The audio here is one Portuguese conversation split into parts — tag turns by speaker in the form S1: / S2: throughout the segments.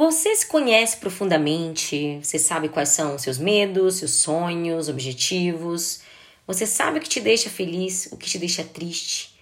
S1: Você se conhece profundamente, você sabe quais são seus medos, seus sonhos, objetivos. Você sabe o que te deixa feliz, o que te deixa triste.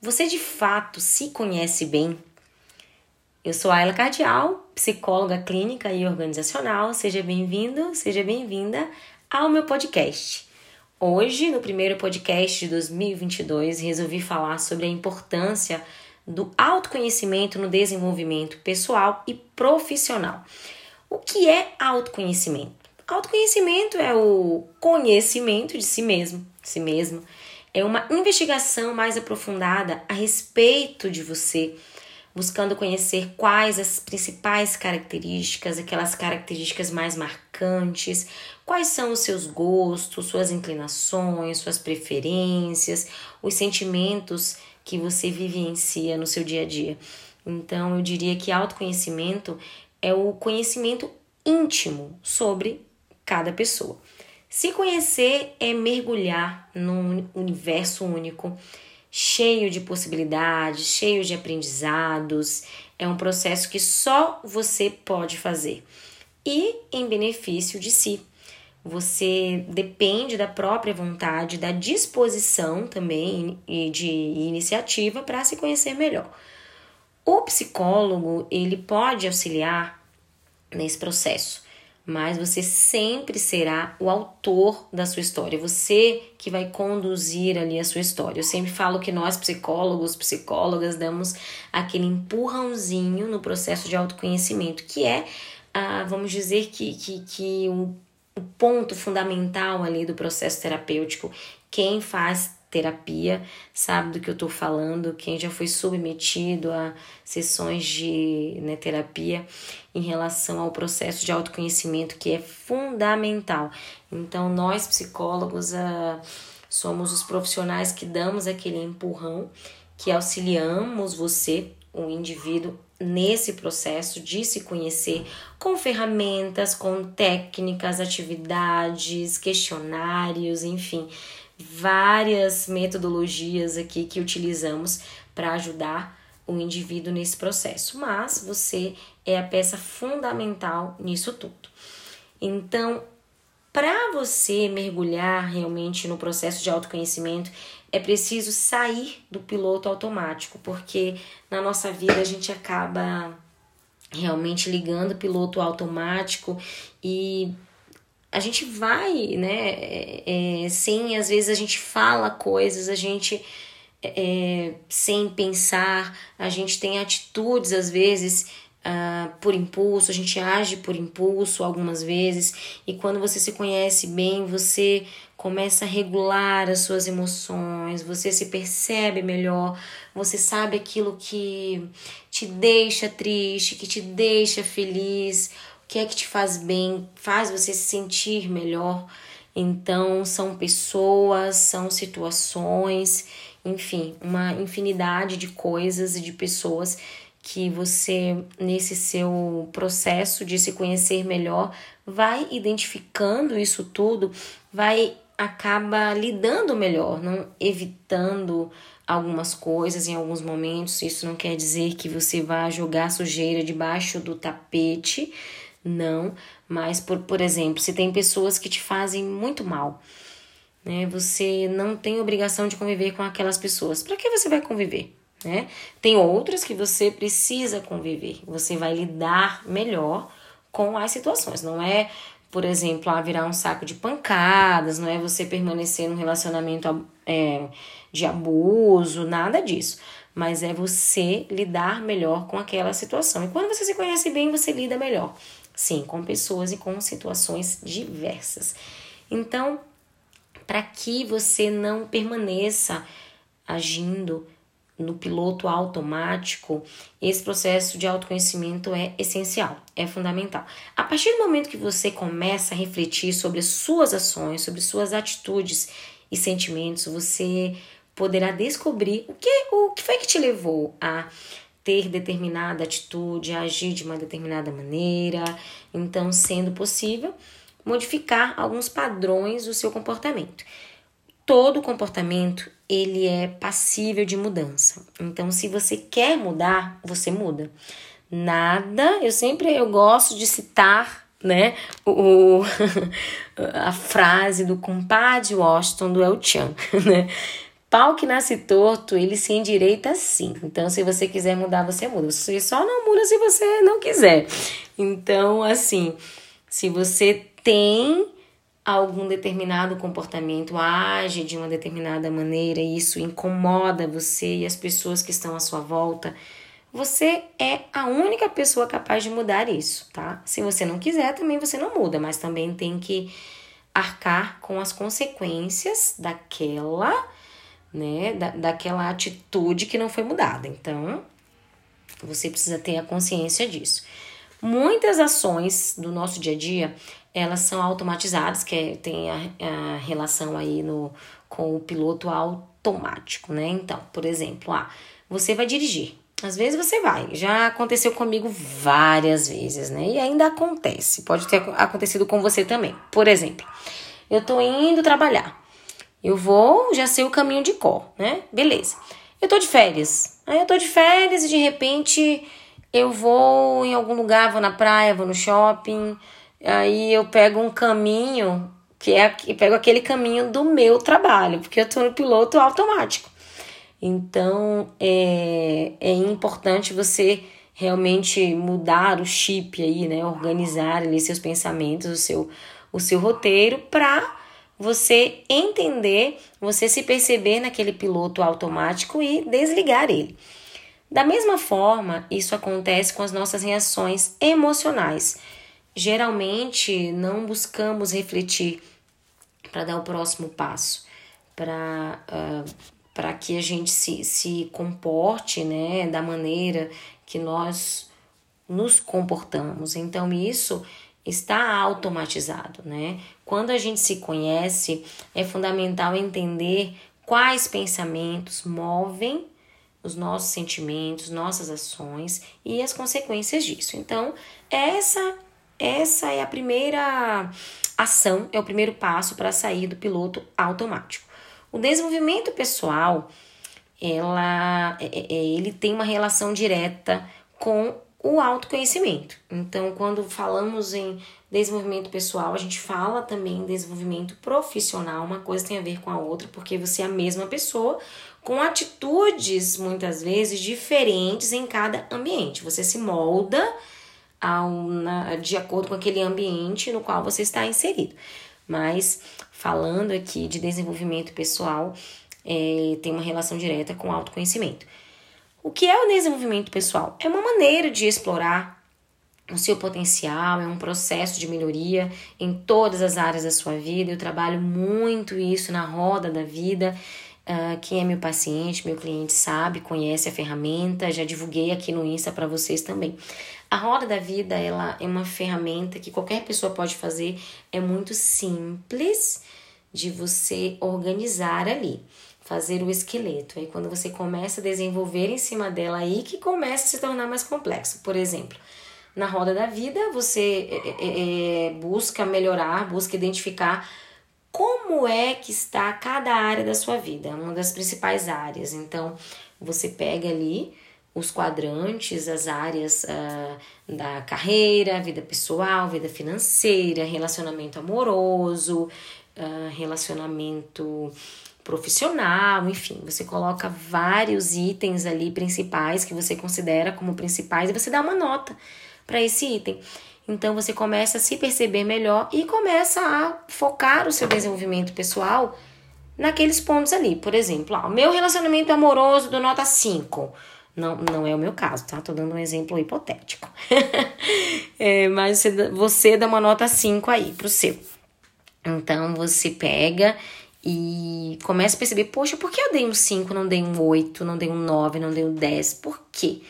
S1: Você de fato se conhece bem. Eu sou Ayla Cardial, psicóloga clínica e organizacional. Seja bem-vindo, seja bem-vinda ao meu podcast. Hoje, no primeiro podcast de 2022, resolvi falar sobre a importância do autoconhecimento no desenvolvimento pessoal e profissional. O que é autoconhecimento? Autoconhecimento é o conhecimento de si mesmo, si mesmo. É uma investigação mais aprofundada a respeito de você, buscando conhecer quais as principais características, aquelas características mais marcantes, quais são os seus gostos, suas inclinações, suas preferências, os sentimentos que você vivencia no seu dia a dia. Então, eu diria que autoconhecimento é o conhecimento íntimo sobre cada pessoa. Se conhecer é mergulhar num universo único, cheio de possibilidades, cheio de aprendizados. É um processo que só você pode fazer e em benefício de si. Você depende da própria vontade, da disposição também e de iniciativa para se conhecer melhor. O psicólogo, ele pode auxiliar nesse processo, mas você sempre será o autor da sua história, você que vai conduzir ali a sua história. Eu sempre falo que nós psicólogos, psicólogas damos aquele empurrãozinho no processo de autoconhecimento, que é, ah, vamos dizer que, que, que um o ponto fundamental ali do processo terapêutico. Quem faz terapia sabe do que eu estou falando, quem já foi submetido a sessões de né, terapia em relação ao processo de autoconhecimento que é fundamental. Então, nós psicólogos uh, somos os profissionais que damos aquele empurrão, que auxiliamos você, o indivíduo, nesse processo de se conhecer com ferramentas, com técnicas, atividades, questionários, enfim, várias metodologias aqui que utilizamos para ajudar o indivíduo nesse processo. Mas você é a peça fundamental nisso tudo. Então, para você mergulhar realmente no processo de autoconhecimento, é preciso sair do piloto automático, porque na nossa vida a gente acaba realmente ligando o piloto automático e a gente vai, né? É, é sem às vezes a gente fala coisas, a gente é, sem pensar, a gente tem atitudes às vezes uh, por impulso, a gente age por impulso algumas vezes, e quando você se conhece bem, você começa a regular as suas emoções, você se percebe melhor, você sabe aquilo que te deixa triste, que te deixa feliz, o que é que te faz bem, faz você se sentir melhor. Então, são pessoas, são situações, enfim, uma infinidade de coisas e de pessoas que você, nesse seu processo de se conhecer melhor, vai identificando isso tudo, vai acaba lidando melhor, não evitando algumas coisas em alguns momentos. Isso não quer dizer que você vá jogar sujeira debaixo do tapete, não. Mas, por, por exemplo, se tem pessoas que te fazem muito mal, né? Você não tem obrigação de conviver com aquelas pessoas. Para que você vai conviver? Né? Tem outras que você precisa conviver. Você vai lidar melhor com as situações. Não é por exemplo, virar um saco de pancadas, não é você permanecer num relacionamento é, de abuso, nada disso. Mas é você lidar melhor com aquela situação. E quando você se conhece bem, você lida melhor. Sim, com pessoas e com situações diversas. Então, para que você não permaneça agindo no piloto automático, esse processo de autoconhecimento é essencial, é fundamental. A partir do momento que você começa a refletir sobre as suas ações, sobre suas atitudes e sentimentos, você poderá descobrir o que, o que foi que te levou a ter determinada atitude, a agir de uma determinada maneira. Então, sendo possível, modificar alguns padrões do seu comportamento todo comportamento ele é passível de mudança. Então, se você quer mudar, você muda. Nada, eu sempre eu gosto de citar, né, o, a frase do compadre Washington do El Chan, né? Pau que nasce torto, ele se endireita sim. Então, se você quiser mudar, você muda. Você só não muda se você não quiser. Então, assim, se você tem algum determinado comportamento, age de uma determinada maneira e isso incomoda você e as pessoas que estão à sua volta, você é a única pessoa capaz de mudar isso, tá? Se você não quiser, também você não muda, mas também tem que arcar com as consequências daquela né, da, daquela atitude que não foi mudada. Então, você precisa ter a consciência disso. Muitas ações do nosso dia a dia, elas são automatizadas, que é, tem a, a, relação aí no, com o piloto automático, né? Então, por exemplo, ah, você vai dirigir. Às vezes você vai, já aconteceu comigo várias vezes, né? E ainda acontece, pode ter acontecido com você também. Por exemplo, eu tô indo trabalhar. Eu vou, já sei o caminho de cor, né? Beleza. Eu tô de férias. Aí eu tô de férias e de repente eu vou em algum lugar, vou na praia, vou no shopping. Aí eu pego um caminho que é eu pego aquele caminho do meu trabalho, porque eu tô no piloto automático. Então é, é importante você realmente mudar o chip aí, né? Organizar ali seus pensamentos, o seu, o seu roteiro para você entender, você se perceber naquele piloto automático e desligar ele. Da mesma forma, isso acontece com as nossas reações emocionais. Geralmente, não buscamos refletir para dar o próximo passo, para uh, para que a gente se, se comporte né, da maneira que nós nos comportamos. Então, isso está automatizado, né? Quando a gente se conhece, é fundamental entender quais pensamentos movem os nossos sentimentos, nossas ações e as consequências disso. Então, essa essa é a primeira ação, é o primeiro passo para sair do piloto automático. O desenvolvimento pessoal, ela, é, é, ele tem uma relação direta com o autoconhecimento. Então, quando falamos em desenvolvimento pessoal, a gente fala também em desenvolvimento profissional, uma coisa tem a ver com a outra, porque você é a mesma pessoa com atitudes muitas vezes diferentes em cada ambiente. Você se molda ao, na, de acordo com aquele ambiente no qual você está inserido. Mas falando aqui de desenvolvimento pessoal, é, tem uma relação direta com autoconhecimento. O que é o desenvolvimento pessoal? É uma maneira de explorar o seu potencial, é um processo de melhoria em todas as áreas da sua vida. Eu trabalho muito isso na roda da vida. Uh, quem é meu paciente, meu cliente sabe, conhece a ferramenta, já divulguei aqui no Insta para vocês também. A roda da vida, ela é uma ferramenta que qualquer pessoa pode fazer, é muito simples de você organizar ali fazer o esqueleto. Aí quando você começa a desenvolver em cima dela aí que começa a se tornar mais complexo. Por exemplo, na roda da vida você é, é, é, busca melhorar, busca identificar como é que está cada área da sua vida, uma das principais áreas. Então você pega ali os quadrantes, as áreas uh, da carreira, vida pessoal, vida financeira, relacionamento amoroso, uh, relacionamento profissional, enfim, você coloca vários itens ali principais que você considera como principais e você dá uma nota para esse item. Então você começa a se perceber melhor e começa a focar o seu desenvolvimento pessoal naqueles pontos ali. Por exemplo, o meu relacionamento amoroso do nota 5. Não, não é o meu caso, tá? Tô dando um exemplo hipotético. é, mas você, você dá uma nota 5 aí pro seu. Então você pega e começa a perceber, poxa, por que eu dei um 5, não dei um 8, não dei um 9, não dei um 10? Por quê?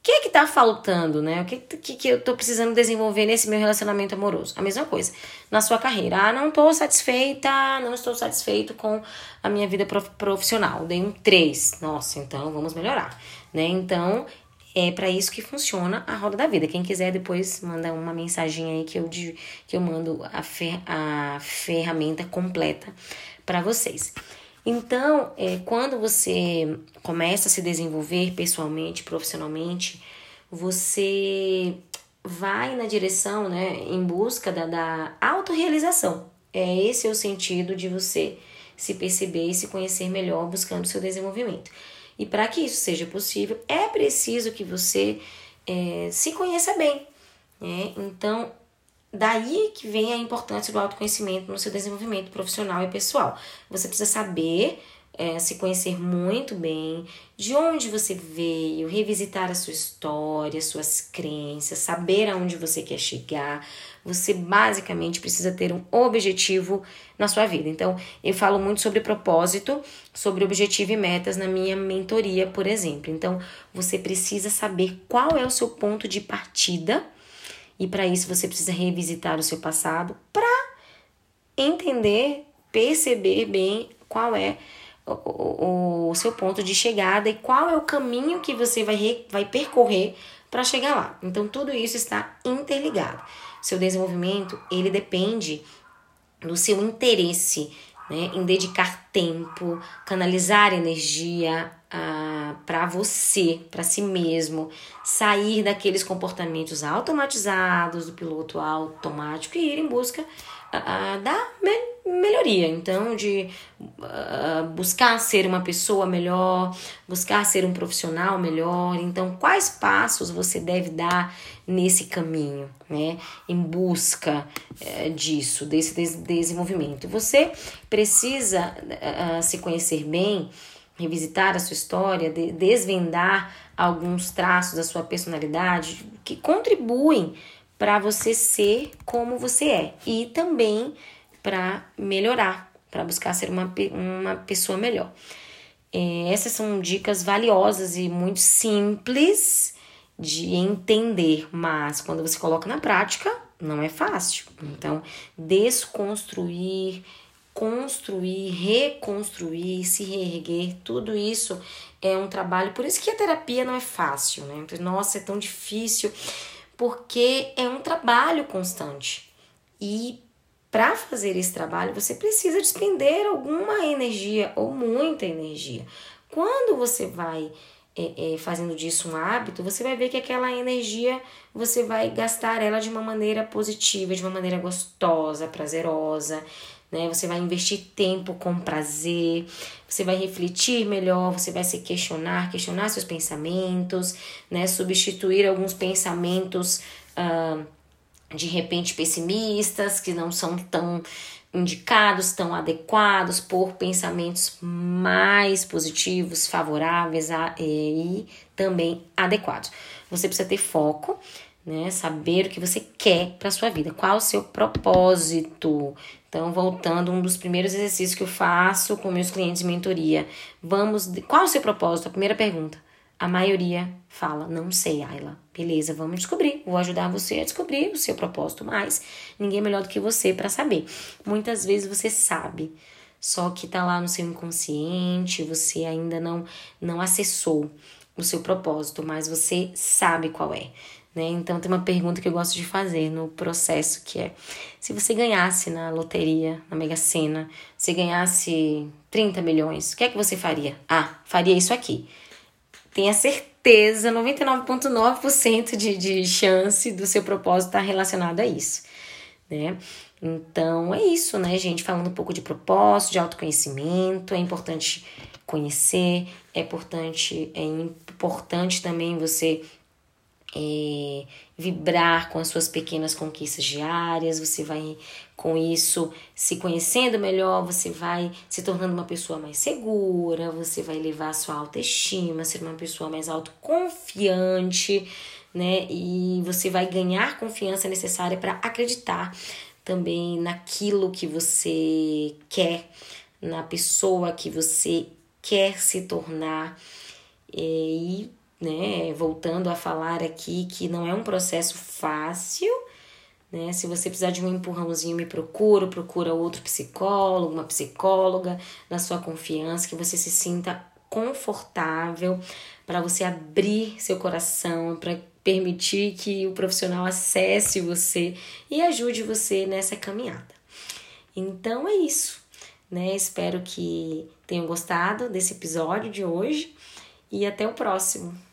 S1: O que é que tá faltando, né? O que, que, que eu tô precisando desenvolver nesse meu relacionamento amoroso? A mesma coisa. Na sua carreira. Ah, não tô satisfeita, não estou satisfeito com a minha vida profissional. Dei um 3. Nossa, então vamos melhorar, né? Então, é para isso que funciona a roda da vida. Quem quiser depois manda uma mensagem aí que eu, que eu mando a, fer, a ferramenta completa para vocês. Então, é, quando você começa a se desenvolver pessoalmente, profissionalmente, você vai na direção, né, em busca da, da autorrealização. É esse é o sentido de você se perceber e se conhecer melhor buscando seu desenvolvimento. E para que isso seja possível, é preciso que você é, se conheça bem. Né? Então, daí que vem a importância do autoconhecimento no seu desenvolvimento profissional e pessoal. Você precisa saber é, se conhecer muito bem, de onde você veio, revisitar a sua história, suas crenças, saber aonde você quer chegar. Você basicamente precisa ter um objetivo na sua vida. Então, eu falo muito sobre propósito, sobre objetivo e metas na minha mentoria, por exemplo. Então, você precisa saber qual é o seu ponto de partida. E para isso você precisa revisitar o seu passado para entender, perceber bem qual é o, o, seu ponto de chegada e qual é o caminho que você vai, vai percorrer para chegar lá. Então tudo isso está interligado. Seu desenvolvimento ele depende do seu interesse né, em dedicar tempo, canalizar energia ah, para você, para si mesmo, sair daqueles comportamentos automatizados do piloto automático e ir em busca uh, da me melhoria. Então, de buscar ser uma pessoa melhor, buscar ser um profissional melhor. Então, quais passos você deve dar nesse caminho, né? Em busca uh, disso, desse des desenvolvimento. Você precisa uh, se conhecer bem revisitar a sua história, de desvendar alguns traços da sua personalidade que contribuem para você ser como você é e também para melhorar, para buscar ser uma, uma pessoa melhor. É, essas são dicas valiosas e muito simples de entender, mas quando você coloca na prática, não é fácil. Então, desconstruir, construir, reconstruir, se reerguer, tudo isso é um trabalho. Por isso que a terapia não é fácil, né? Nossa, é tão difícil porque é um trabalho constante. E para fazer esse trabalho, você precisa despender alguma energia ou muita energia. Quando você vai é, é, fazendo disso um hábito, você vai ver que aquela energia você vai gastar ela de uma maneira positiva, de uma maneira gostosa, prazerosa. Né? Você vai investir tempo com prazer, você vai refletir melhor, você vai se questionar, questionar seus pensamentos, né? Substituir alguns pensamentos uh, de repente pessimistas, que não são tão indicados, tão adequados por pensamentos mais positivos, favoráveis a, e também adequados. Você precisa ter foco, né? Saber o que você quer para sua vida, qual o seu propósito. Então, voltando, um dos primeiros exercícios que eu faço com meus clientes de mentoria. Vamos. Qual o seu propósito? A primeira pergunta. A maioria fala, não sei, Ayla. Beleza, vamos descobrir. Vou ajudar você a descobrir o seu propósito, mas ninguém melhor do que você para saber. Muitas vezes você sabe, só que tá lá no seu inconsciente, você ainda não não acessou o seu propósito, mas você sabe qual é. Né? Então tem uma pergunta que eu gosto de fazer no processo que é se você ganhasse na loteria, na Mega Sena, se ganhasse 30 milhões, o que é que você faria? Ah, faria isso aqui. Tenha certeza, 99,9% de, de chance do seu propósito estar relacionado a isso, né? Então é isso, né, gente? Falando um pouco de propósito, de autoconhecimento, é importante conhecer, é importante, é importante também você é, vibrar com as suas pequenas conquistas diárias, você vai com isso se conhecendo melhor, você vai se tornando uma pessoa mais segura, você vai levar a sua autoestima, ser uma pessoa mais autoconfiante, né? E você vai ganhar confiança necessária para acreditar também naquilo que você quer, na pessoa que você quer se tornar. E né? Voltando a falar aqui que não é um processo fácil, né? Se você precisar de um empurrãozinho, me procura, procura outro psicólogo, uma psicóloga da sua confiança, que você se sinta confortável para você abrir seu coração, para permitir que o profissional acesse você e ajude você nessa caminhada. Então é isso, né? Espero que tenham gostado desse episódio de hoje e até o próximo.